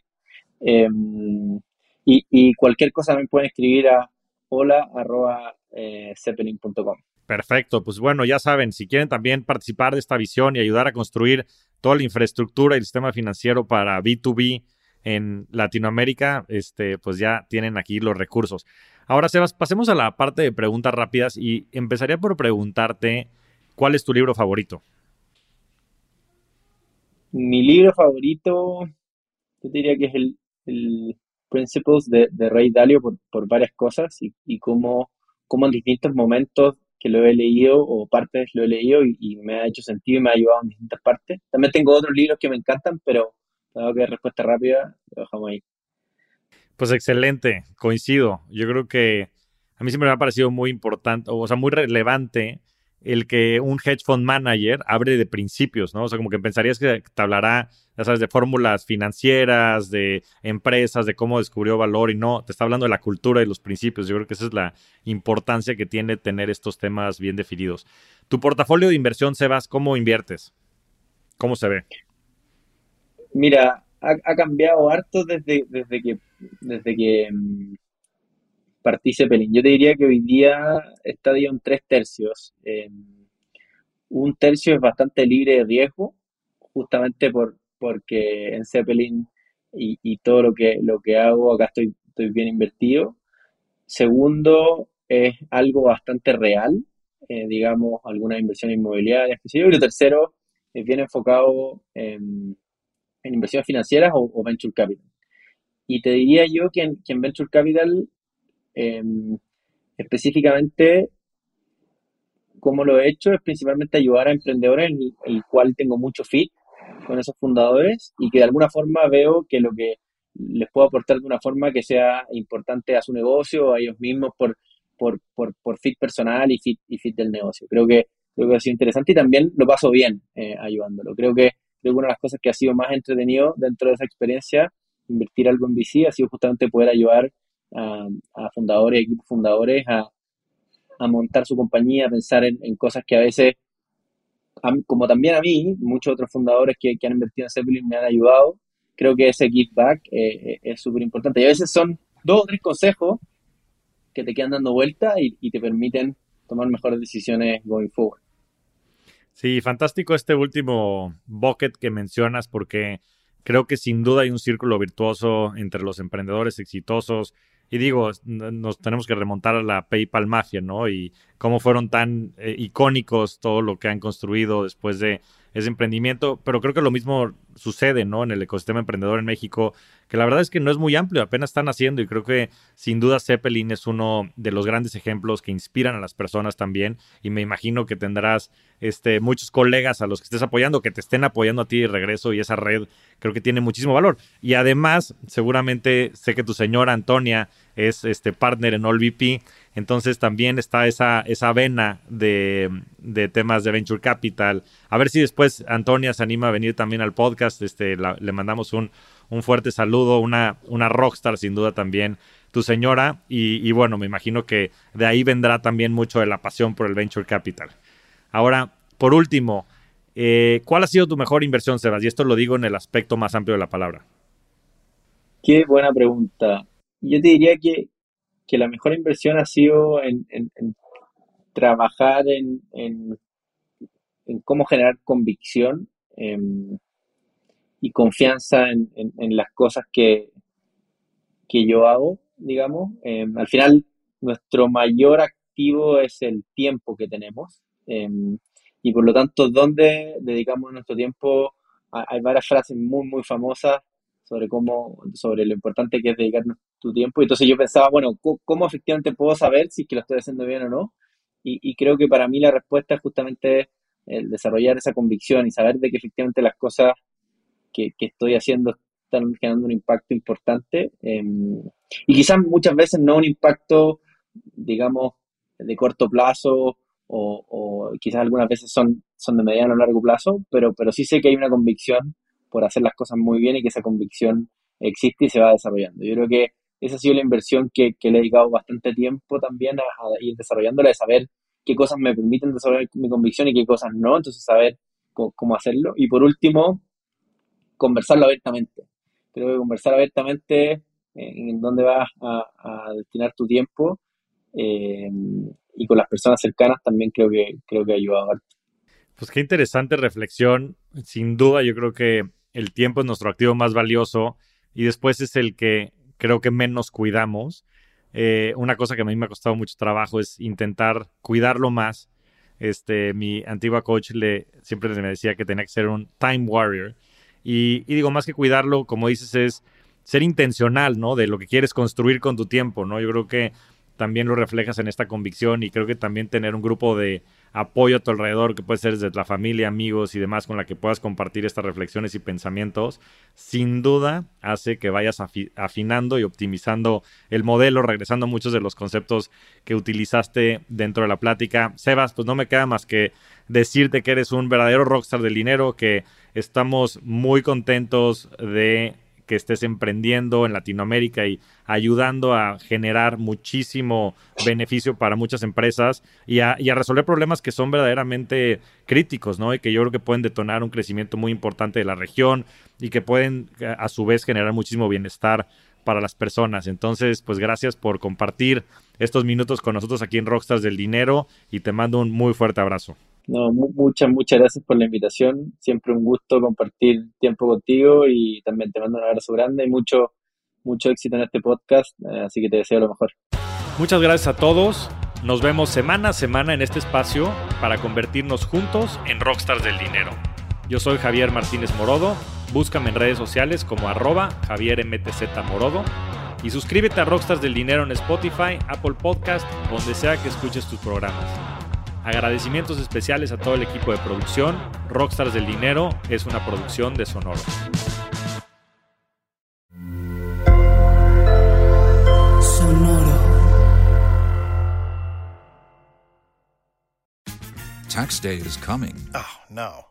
Em, y, cualquier cosa me pueden escribir a hola eh, Perfecto, pues bueno, ya saben, si quieren también participar de esta visión y ayudar a construir toda la infraestructura y el sistema financiero para B2B en Latinoamérica, este, pues ya tienen aquí los recursos. Ahora, Sebas, pasemos a la parte de preguntas rápidas y empezaría por preguntarte, ¿cuál es tu libro favorito? Mi libro favorito, yo diría que es el, el Principles de, de Ray Dalio por, por varias cosas y, y cómo, cómo, en distintos momentos que lo he leído o partes lo he leído y, me ha hecho sentido y me ha ayudado en distintas partes. También tengo otros libros que me encantan, pero dado que respuesta rápida, lo dejamos ahí. Pues excelente, coincido. Yo creo que a mí siempre me ha parecido muy importante, o sea, muy relevante el que un hedge fund manager abre de principios, ¿no? O sea, como que pensarías que te hablará, ya sabes, de fórmulas financieras, de empresas, de cómo descubrió valor y no, te está hablando de la cultura y los principios. Yo creo que esa es la importancia que tiene tener estos temas bien definidos. Tu portafolio de inversión, Sebas, ¿cómo inviertes? ¿Cómo se ve? Mira, ha, cambiado harto desde, desde que, desde que partí Zeppelin. Yo te diría que hoy día está en tres tercios. un tercio es bastante libre de riesgo, justamente por, porque en Zeppelin y, todo lo que, lo que hago acá estoy, estoy bien invertido. Segundo, es algo bastante real, eh, digamos, algunas inversiones inmobiliarias, Y lo tercero, es bien enfocado en, inversiones financieras o, venture capital. Y te diría yo que en, venture capital, em, específicamente, como lo he hecho, es principalmente ayudar a emprendedores, en el cual tengo mucho fit con esos fundadores y que de alguna forma veo que lo que les puedo aportar de una forma que sea importante a su negocio, a ellos mismos, por, por, por, fit personal y fit, y fit del negocio. Creo que, creo que ha sido interesante y también lo paso bien eh, ayudándolo. Creo que, creo que una de las cosas que ha sido más entretenido dentro de esa experiencia, invertir algo en VC, ha sido justamente poder ayudar a, a fundadores, equipos fundadores a, montar su compañía, a pensar en, cosas que a veces como también a mí, muchos otros fundadores que, han invertido en Zeppelin me han ayudado, creo que ese give back eh, eh, es súper importante. Y a veces son dos o tres consejos que te quedan dando vuelta y, te permiten tomar mejores decisiones going forward. Sí, fantástico este último bucket que mencionas porque creo que sin duda hay un círculo virtuoso entre los emprendedores exitosos y digo, nos tenemos que remontar a la PayPal Mafia, ¿no? Y cómo fueron tan eh, icónicos todo lo que han construido después de ese emprendimiento, pero creo que lo mismo sucede, ¿no? En el ecosistema emprendedor en México, que la verdad es que no es muy amplio, apenas están haciendo y creo que sin duda Zeppelin es uno de los grandes ejemplos que inspiran a las personas también y me imagino que tendrás este, muchos colegas a los que estés apoyando, que te estén apoyando a ti de regreso y esa red creo que tiene muchísimo valor. Y además, seguramente sé que tu señora Antonia es este partner en AllVP, entonces también está esa, esa vena de, de, temas de Venture Capital. A ver si después Antonia se anima a venir también al podcast, este, le mandamos un, un fuerte saludo, una, una rockstar sin duda también tu señora y, bueno, me imagino que de ahí vendrá también mucho de la pasión por el Venture Capital. Ahora, por último, eh, ¿cuál ha sido tu mejor inversión, Sebas? Y esto lo digo en el aspecto más amplio de la palabra. Qué buena pregunta. Yo te diría que, la mejor inversión ha sido en, trabajar en, en, cómo generar convicción em, y confianza en, las cosas que, que yo hago, digamos. Em, al final, nuestro mayor activo es el tiempo que tenemos. Em, y por lo tanto, ¿dónde dedicamos nuestro tiempo? Hay varias frases muy, muy famosas sobre cómo, sobre lo importante que es dedicar tu tiempo. Y entonces yo pensaba, bueno, ¿cómo, efectivamente puedo saber si es que lo estoy haciendo bien o no? Y, y, creo que para mí la respuesta es justamente el desarrollar esa convicción y saber de que efectivamente las cosas que, estoy haciendo están generando un impacto importante. Em, y quizás muchas veces no un impacto, digamos, de corto plazo o, quizás algunas veces son, son de mediano o largo plazo, pero, pero sí sé que hay una convicción por hacer las cosas muy bien y que esa convicción existe y se va desarrollando. Yo creo que esa ha sido la inversión que, le he dedicado bastante tiempo también a, ir desarrollándola, de saber qué cosas me permiten desarrollar mi convicción y qué cosas no, entonces saber cómo hacerlo. Y por último, conversarlo abiertamente. Creo que conversar abiertamente eh, en dónde vas a, destinar tu tiempo eh, y con las personas cercanas también creo que, creo que ha ayudado Pues qué interesante reflexión. Sin duda, yo creo que el tiempo es nuestro activo más valioso y después es el que creo que menos cuidamos. Eh, una cosa que a mí me ha costado mucho trabajo es intentar cuidarlo más. Este, mi antigua coach le, siempre me decía que tenía que ser un time warrior y, digo, más que cuidarlo, como dices, es ser intencional, ¿no? De lo que quieres construir con tu tiempo, ¿no? Yo creo que también lo reflejas en esta convicción y creo que también tener un grupo de apoyo a tu alrededor, que puede ser desde la familia, amigos y demás, con la que puedas compartir estas reflexiones y pensamientos, sin duda hace que vayas afinando y optimizando el modelo, regresando a muchos de los conceptos que utilizaste dentro de la plática. Sebas, pues no me queda más que decirte que eres un verdadero rockstar del dinero, que estamos muy contentos de que estés emprendiendo en Latinoamérica y ayudando a generar muchísimo beneficio para muchas empresas y a, resolver problemas que son verdaderamente críticos, ¿no? Y que yo creo que pueden detonar un crecimiento muy importante de la región y que pueden a su vez generar muchísimo bienestar para las personas. Entonces, pues gracias por compartir estos minutos con nosotros aquí en Rockstars del Dinero y te mando un muy fuerte abrazo. No, muchas, muchas gracias por la invitación. Siempre un gusto compartir tiempo contigo y también te mando un abrazo grande y mucho, mucho éxito en este podcast. Eh, así que te deseo lo mejor. Muchas gracias a todos. Nos vemos semana a semana en este espacio para convertirnos juntos en Rockstars del Dinero. Yo soy Javier Martínez Morodo. Búscame en redes sociales como arroba Javier MTZ Morodo. Y suscríbete a Rockstars del Dinero en Spotify, Apple Podcast, donde sea que escuches tus programas. Agradecimientos especiales a todo el equipo de producción. Rockstars del Dinero es una producción de Sonoro. Sonoro. Tax day is coming. Oh, no.